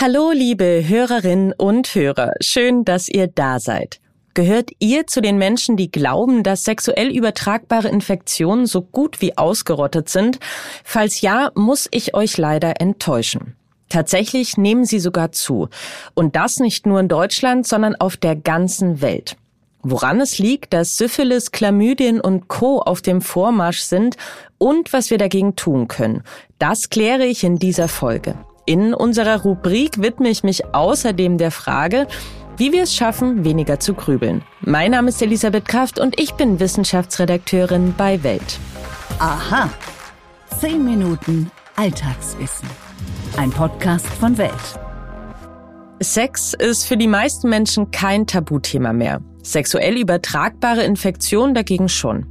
Hallo, liebe Hörerinnen und Hörer. Schön, dass ihr da seid. Gehört ihr zu den Menschen, die glauben, dass sexuell übertragbare Infektionen so gut wie ausgerottet sind? Falls ja, muss ich euch leider enttäuschen. Tatsächlich nehmen sie sogar zu. Und das nicht nur in Deutschland, sondern auf der ganzen Welt. Woran es liegt, dass Syphilis, Chlamydien und Co. auf dem Vormarsch sind und was wir dagegen tun können, das kläre ich in dieser Folge. In unserer Rubrik widme ich mich außerdem der Frage, wie wir es schaffen, weniger zu grübeln. Mein Name ist Elisabeth Kraft und ich bin Wissenschaftsredakteurin bei Welt. Aha. Zehn Minuten Alltagswissen. Ein Podcast von Welt. Sex ist für die meisten Menschen kein Tabuthema mehr. Sexuell übertragbare Infektionen dagegen schon.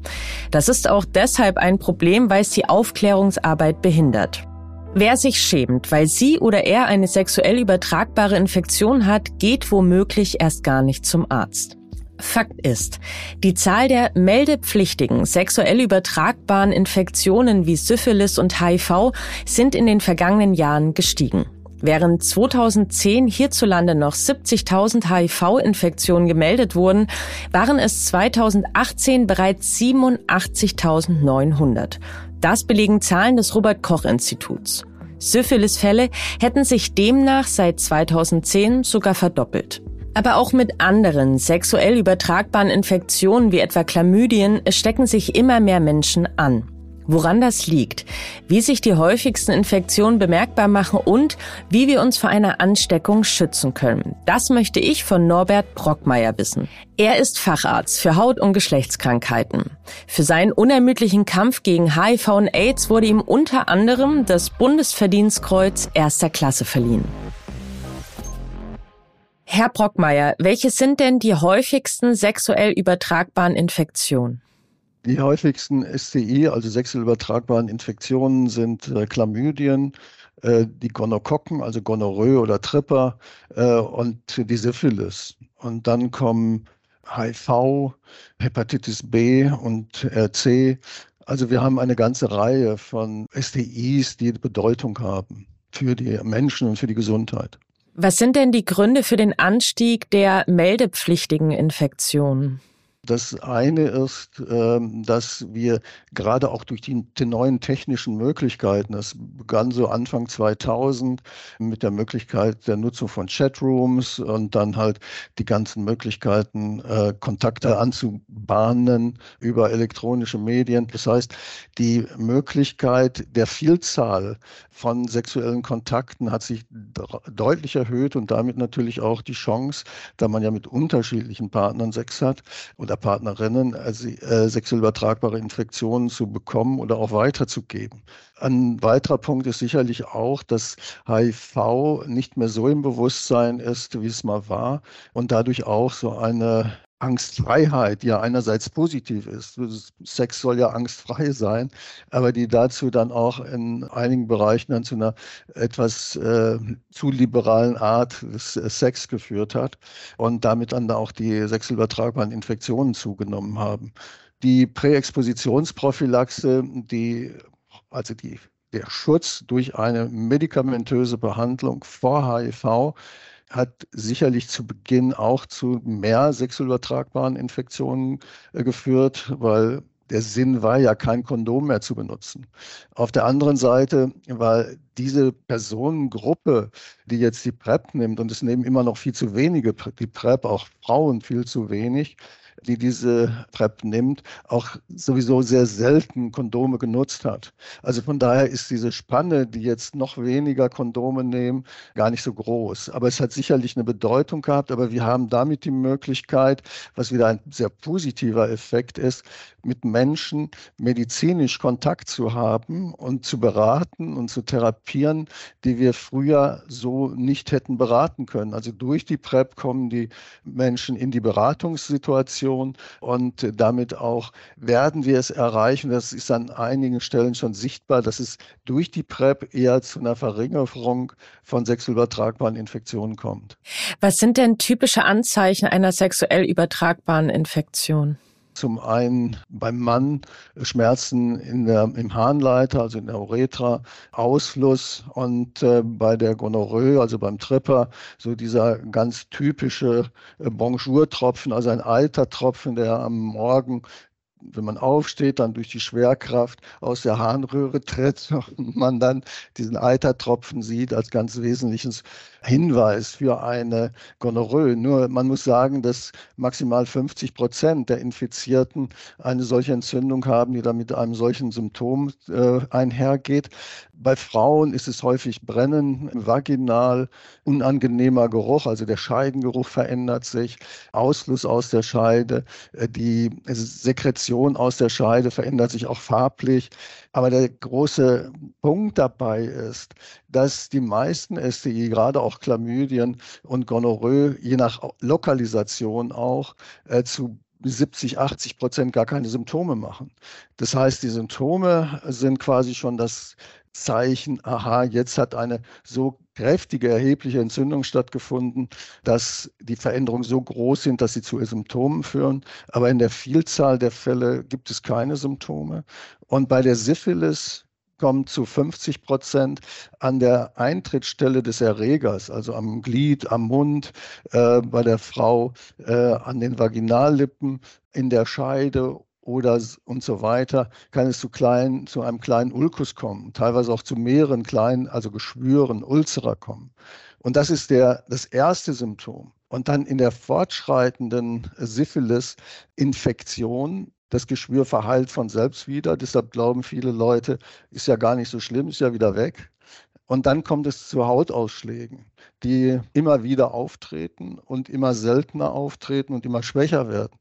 Das ist auch deshalb ein Problem, weil es die Aufklärungsarbeit behindert. Wer sich schämt, weil sie oder er eine sexuell übertragbare Infektion hat, geht womöglich erst gar nicht zum Arzt. Fakt ist, die Zahl der meldepflichtigen sexuell übertragbaren Infektionen wie Syphilis und HIV sind in den vergangenen Jahren gestiegen. Während 2010 hierzulande noch 70.000 HIV-Infektionen gemeldet wurden, waren es 2018 bereits 87.900. Das belegen Zahlen des Robert Koch Instituts. Syphilis-Fälle hätten sich demnach seit 2010 sogar verdoppelt. Aber auch mit anderen sexuell übertragbaren Infektionen wie etwa Chlamydien stecken sich immer mehr Menschen an woran das liegt, wie sich die häufigsten Infektionen bemerkbar machen und wie wir uns vor einer Ansteckung schützen können. Das möchte ich von Norbert Brockmeier wissen. Er ist Facharzt für Haut- und Geschlechtskrankheiten. Für seinen unermüdlichen Kampf gegen HIV und AIDS wurde ihm unter anderem das Bundesverdienstkreuz erster Klasse verliehen. Herr Brockmeier, welche sind denn die häufigsten sexuell übertragbaren Infektionen? Die häufigsten STI, also sexuell übertragbaren Infektionen, sind äh, Chlamydien, äh, die Gonokokken, also Gonorrhoe oder Tripper äh, und die Syphilis. Und dann kommen HIV, Hepatitis B und C. Also wir haben eine ganze Reihe von STIs, die Bedeutung haben für die Menschen und für die Gesundheit. Was sind denn die Gründe für den Anstieg der meldepflichtigen Infektionen? Das eine ist, ähm, dass wir gerade auch durch die, neuen technischen Möglichkeiten, das begann so Anfang 2000 mit der Möglichkeit der Nutzung von Chatrooms und dann halt die ganzen Möglichkeiten, äh, Kontakte anzubahnen über elektronische Medien. Das heißt, die Möglichkeit der Vielzahl von sexuellen Kontakten hat sich deutlich erhöht und damit natürlich auch die Chance, da man ja mit unterschiedlichen Partnern Sex hat oder Partnerinnen also, äh, sexuell übertragbare Infektionen zu bekommen oder auch weiterzugeben. Ein weiterer Punkt ist sicherlich auch, dass HIV nicht mehr so im Bewusstsein ist, wie es mal war und dadurch auch so eine Angstfreiheit, ja einerseits positiv ist. Sex soll ja angstfrei sein, aber die dazu dann auch in einigen Bereichen dann zu einer etwas äh, zu liberalen Art des Sex geführt hat und damit dann auch die sexuell übertragbaren Infektionen zugenommen haben. Die Präexpositionsprophylaxe, die, also die, der Schutz durch eine medikamentöse Behandlung vor HIV, hat sicherlich zu Beginn auch zu mehr sexuell übertragbaren Infektionen äh, geführt, weil der Sinn war ja, kein Kondom mehr zu benutzen. Auf der anderen Seite war diese Personengruppe, die jetzt die PrEP nimmt, und es nehmen immer noch viel zu wenige die PrEP, auch Frauen viel zu wenig, die diese PrEP nimmt, auch sowieso sehr selten Kondome genutzt hat. Also von daher ist diese Spanne, die jetzt noch weniger Kondome nehmen, gar nicht so groß. Aber es hat sicherlich eine Bedeutung gehabt, aber wir haben damit die Möglichkeit, was wieder ein sehr positiver Effekt ist, mit Menschen medizinisch Kontakt zu haben und zu beraten und zu therapieren, die wir früher so nicht hätten beraten können. Also durch die PrEP kommen die Menschen in die Beratungssituation und damit auch werden wir es erreichen. Das ist an einigen Stellen schon sichtbar, dass es durch die PrEP eher zu einer Verringerung von sexuell übertragbaren Infektionen kommt. Was sind denn typische Anzeichen einer sexuell übertragbaren Infektion? Zum einen beim Mann Schmerzen in der, im Harnleiter, also in der Uretra, Ausfluss und äh, bei der Gonorrhoe, also beim Tripper, so dieser ganz typische äh, Bonjour-Tropfen, also ein alter Tropfen, der am Morgen wenn man aufsteht, dann durch die Schwerkraft aus der Harnröhre tritt und man dann diesen Eitertropfen sieht als ganz wesentliches Hinweis für eine Gonorrhoe. Nur man muss sagen, dass maximal 50 Prozent der Infizierten eine solche Entzündung haben, die dann mit einem solchen Symptom äh, einhergeht. Bei Frauen ist es häufig Brennen, vaginal, unangenehmer Geruch, also der Scheidengeruch verändert sich, Ausfluss aus der Scheide, äh, die Sekretion aus der Scheide verändert sich auch farblich. Aber der große Punkt dabei ist, dass die meisten STI, gerade auch Chlamydien und Gonorrhoe, je nach Lokalisation auch äh, zu 70, 80 Prozent gar keine Symptome machen. Das heißt, die Symptome sind quasi schon das Zeichen, aha, jetzt hat eine so kräftige, erhebliche Entzündung stattgefunden, dass die Veränderungen so groß sind, dass sie zu Symptomen führen. Aber in der Vielzahl der Fälle gibt es keine Symptome. Und bei der Syphilis kommt zu 50 Prozent an der Eintrittsstelle des Erregers, also am Glied, am Mund, äh, bei der Frau, äh, an den Vaginallippen, in der Scheide oder und so weiter, kann es zu kleinen, zu einem kleinen Ulkus kommen, teilweise auch zu mehreren kleinen, also Geschwüren, Ulzera kommen. Und das ist der, das erste Symptom. Und dann in der fortschreitenden Syphilis-Infektion das Geschwür verheilt von selbst wieder. Deshalb glauben viele Leute, ist ja gar nicht so schlimm, ist ja wieder weg. Und dann kommt es zu Hautausschlägen, die immer wieder auftreten und immer seltener auftreten und immer schwächer werden.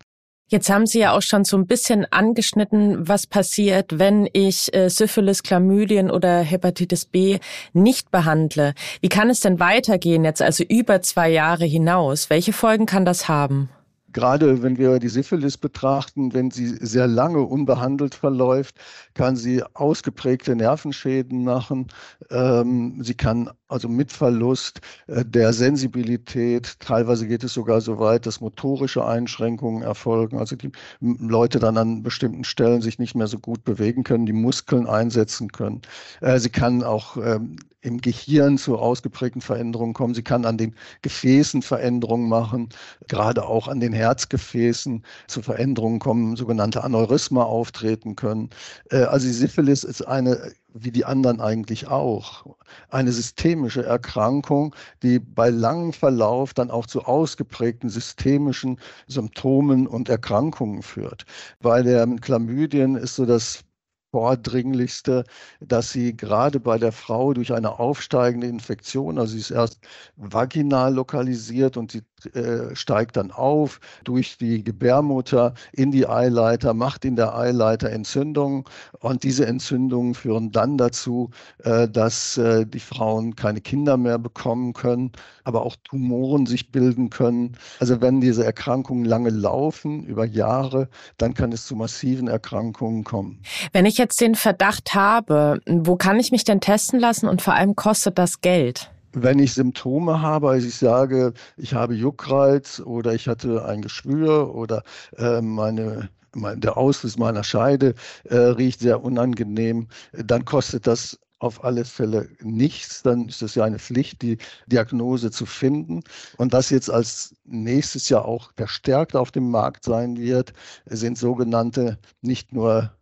Jetzt haben Sie ja auch schon so ein bisschen angeschnitten, was passiert, wenn ich äh, Syphilis, Chlamydien oder Hepatitis B nicht behandle. Wie kann es denn weitergehen jetzt, also über zwei Jahre hinaus? Welche Folgen kann das haben? Gerade wenn wir die Syphilis betrachten, wenn sie sehr lange unbehandelt verläuft, kann sie ausgeprägte Nervenschäden machen. Ähm, sie kann also mit Verlust äh, der Sensibilität, teilweise geht es sogar so weit, dass motorische Einschränkungen erfolgen, also die Leute dann an bestimmten Stellen sich nicht mehr so gut bewegen können, die Muskeln einsetzen können. Äh, sie kann auch ähm, im Gehirn zu ausgeprägten Veränderungen kommen. Sie kann an den Gefäßen Veränderungen machen, gerade auch an den Herzgefäßen zu Veränderungen kommen, sogenannte Aneurysma auftreten können. Äh, also die Syphilis ist eine, wie die anderen eigentlich auch, eine systemische Erkrankung, die bei langem Verlauf dann auch zu ausgeprägten systemischen Symptomen und Erkrankungen führt. Bei der Chlamydien ist so das vordringlichste, dass sie gerade bei der Frau durch eine aufsteigende Infektion, also sie ist erst vaginal lokalisiert und sie äh, steigt dann auf durch die Gebärmutter in die Eileiter, macht in der Eileiter Entzündungen und diese Entzündungen führen dann dazu, äh, dass äh, die Frauen keine Kinder mehr bekommen können, aber auch Tumoren sich bilden können. Also wenn diese Erkrankungen lange laufen, über Jahre, dann kann es zu massiven Erkrankungen kommen. Wenn ich jetzt den Verdacht habe, wo kann ich mich denn testen lassen und vor allem kostet das Geld? wenn ich Symptome habe, also ich sage, ich habe Juckreiz oder ich hatte ein Geschwür oder äh, meine der Ausfluss meiner Scheide äh, riecht sehr unangenehm, dann kostet das auf alle Fälle nichts. Dann ist es ja eine Pflicht, die Diagnose zu finden. Und was jetzt als nächstes Jahr auch verstärkt auf dem Markt sein wird, sind sogenannte nicht nur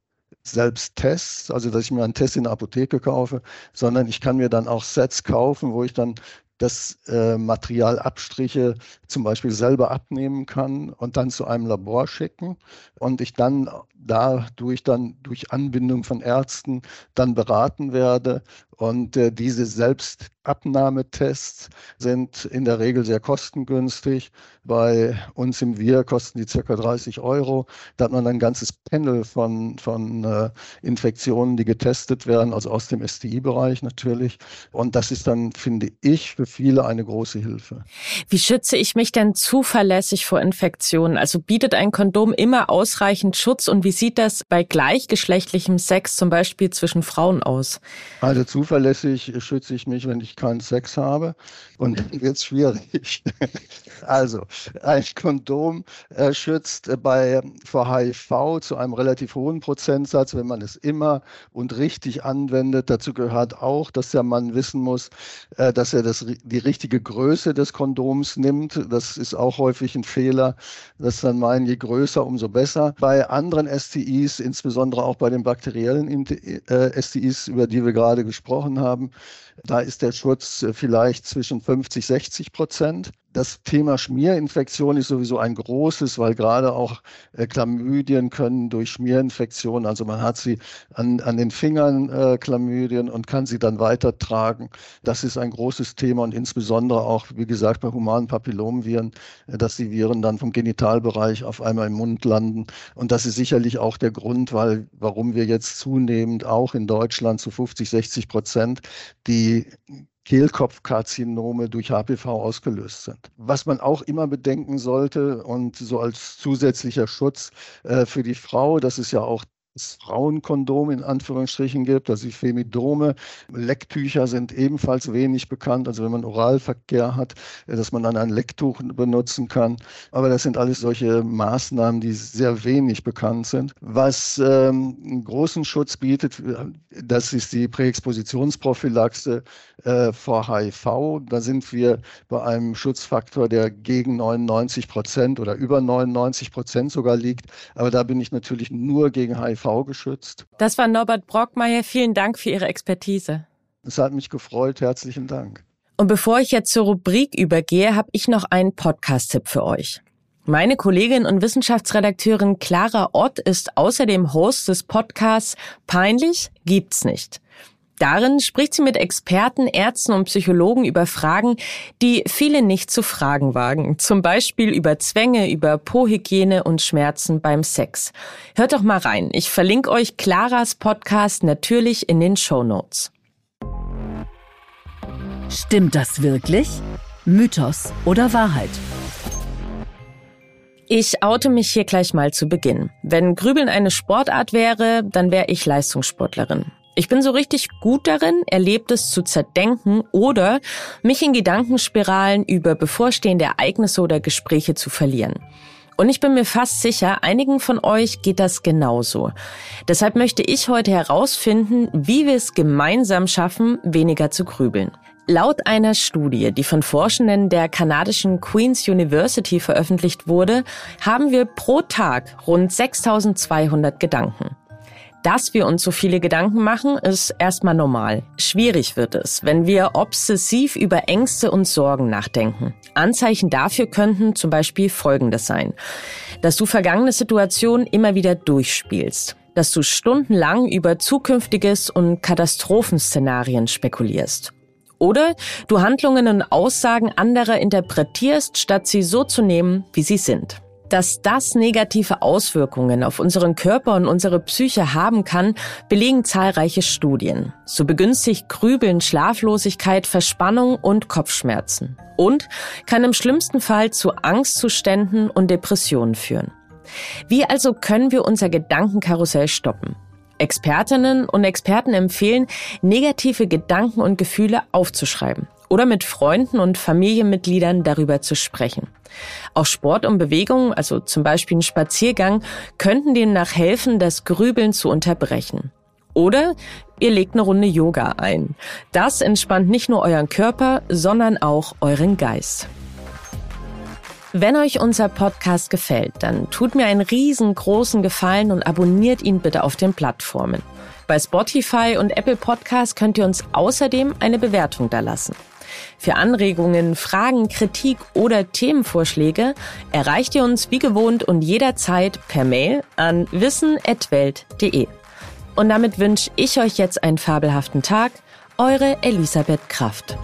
Selbsttests, also dass ich mir einen Test in der Apotheke kaufe, sondern ich kann mir dann auch Sets kaufen, wo ich dann das äh, Materialabstriche zum Beispiel selber abnehmen kann und dann zu einem Labor schicken und ich dann dadurch dann durch Anbindung von Ärzten dann beraten werde und äh, diese Selbstabnahmetests sind in der Regel sehr kostengünstig. Bei uns im Wir kosten die circa 30 Euro. Da hat man ein ganzes Panel von, von äh, Infektionen, die getestet werden, also aus dem STI-Bereich natürlich. Und das ist dann, finde ich, für viele eine große Hilfe. Wie schütze ich mich denn zuverlässig vor Infektionen? Also bietet ein Kondom immer ausreichend Schutz und wie sieht das bei gleichgeschlechtlichem Sex zum Beispiel zwischen Frauen aus? Also zuverlässig schütze ich mich, wenn ich keinen Sex habe. Und dann wird es schwierig. also, ein Kondom äh, schützt bei vor HIV zu einem relativ hohen Prozentsatz, wenn man es immer und richtig anwendet. Dazu gehört auch, dass der Mann wissen muss, äh, dass er das, die richtige Größe des Kondoms nimmt. Das ist auch häufig ein Fehler, dass dann meinen, je größer, umso besser. Bei anderen STIs, insbesondere auch bei den bakteriellen äh, STIs, über die wir gerade gesprochen haben, da ist der Schutz äh, vielleicht zwischen 50, 60 Prozent. Das Thema Schmierinfektion ist sowieso ein großes, weil gerade auch äh, Chlamydien können durch Schmierinfektion, also man hat sie an, an den Fingern äh, Chlamydien und kann sie dann weitertragen. Das ist ein großes Thema und insbesondere auch, wie gesagt, bei humanen Papillomviren, äh, dass die Viren dann vom Genitalbereich auf einmal im Mund landen. Und das ist sicherlich auch der Grund, weil, warum wir jetzt zunehmend auch in Deutschland zu 50, 60 Prozent die Kehlkopfkarzinome durch HPV ausgelöst sind. Was man auch immer bedenken sollte und so als zusätzlicher Schutz äh, für die Frau, das ist ja auch es Frauenkondom in Anführungsstrichen gibt, also die Femidome. Lecktücher sind ebenfalls wenig bekannt, also wenn man Oralverkehr hat, äh, dass man dann ein Lecktuch benutzen kann. Aber das sind alles solche Maßnahmen, die sehr wenig bekannt sind. Was ähm, einen großen Schutz bietet, äh, das ist die Präexpositionsprophylaxe äh, vor HIV. Da sind wir bei einem Schutzfaktor, der gegen 99 Prozent oder über 99 Prozent sogar liegt. Aber da bin ich natürlich nur gegen HIV geschützt. Das war Norbert Brockmeier. Vielen Dank für Ihre Expertise. Es hat mich gefreut. Herzlichen Dank. Und bevor ich jetzt zur Rubrik übergehe, habe ich noch einen Podcast-Tipp für euch. Meine Kollegin und Wissenschaftsredakteurin Clara Ott ist außerdem Host des Podcasts Peinlich gibt's nicht. Darin spricht sie mit Experten, Ärzten und Psychologen über Fragen, die viele nicht zu fragen wagen. Zum Beispiel über Zwänge, über Po-Hygiene und Schmerzen beim Sex. Hört doch mal rein. Ich verlinke euch Claras Podcast natürlich in den Show Notes. Stimmt das wirklich? Mythos oder Wahrheit? Ich oute mich hier gleich mal zu Beginn. Wenn Grübeln eine Sportart wäre, dann wäre ich Leistungssportlerin. Ich bin so richtig gut darin, Erlebtes zu zerdenken oder mich in Gedankenspiralen über bevorstehende Ereignisse oder Gespräche zu verlieren. Und ich bin mir fast sicher, einigen von euch geht das genauso. Deshalb möchte ich heute herausfinden, wie wir es gemeinsam schaffen, weniger zu grübeln. Laut einer Studie, die von Forschenden der kanadischen Queen's University veröffentlicht wurde, haben wir pro Tag rund 6200 Gedanken. Dass wir uns so viele Gedanken machen, ist erstmal normal. Schwierig wird es, wenn wir obsessiv über Ängste und Sorgen nachdenken. Anzeichen dafür könnten zum Beispiel Folgendes sein. Dass du vergangene Situationen immer wieder durchspielst. Dass du stundenlang über zukünftiges und Katastrophenszenarien spekulierst. Oder du Handlungen und Aussagen anderer interpretierst, statt sie so zu nehmen, wie sie sind. Dass das negative Auswirkungen auf unseren Körper und unsere Psyche haben kann, belegen zahlreiche Studien. So begünstigt Grübeln Schlaflosigkeit, Verspannung und Kopfschmerzen. Und kann im schlimmsten Fall zu Angstzuständen und Depressionen führen. Wie also können wir unser Gedankenkarussell stoppen? Expertinnen und Experten empfehlen, negative Gedanken und Gefühle aufzuschreiben oder mit Freunden und Familienmitgliedern darüber zu sprechen. Auch Sport und Bewegung, also zum Beispiel ein Spaziergang, könnten demnach helfen, das Grübeln zu unterbrechen. Oder ihr legt eine Runde Yoga ein. Das entspannt nicht nur euren Körper, sondern auch euren Geist. Wenn euch unser Podcast gefällt, dann tut mir einen riesengroßen Gefallen und abonniert ihn bitte auf den Plattformen. Bei Spotify und Apple Podcasts könnt ihr uns außerdem eine Bewertung da lassen. Für Anregungen, Fragen, Kritik oder Themenvorschläge erreicht ihr uns wie gewohnt und jederzeit per Mail an wissen.welt.de. Und damit wünsche ich euch jetzt einen fabelhaften Tag. Eure Elisabeth Kraft.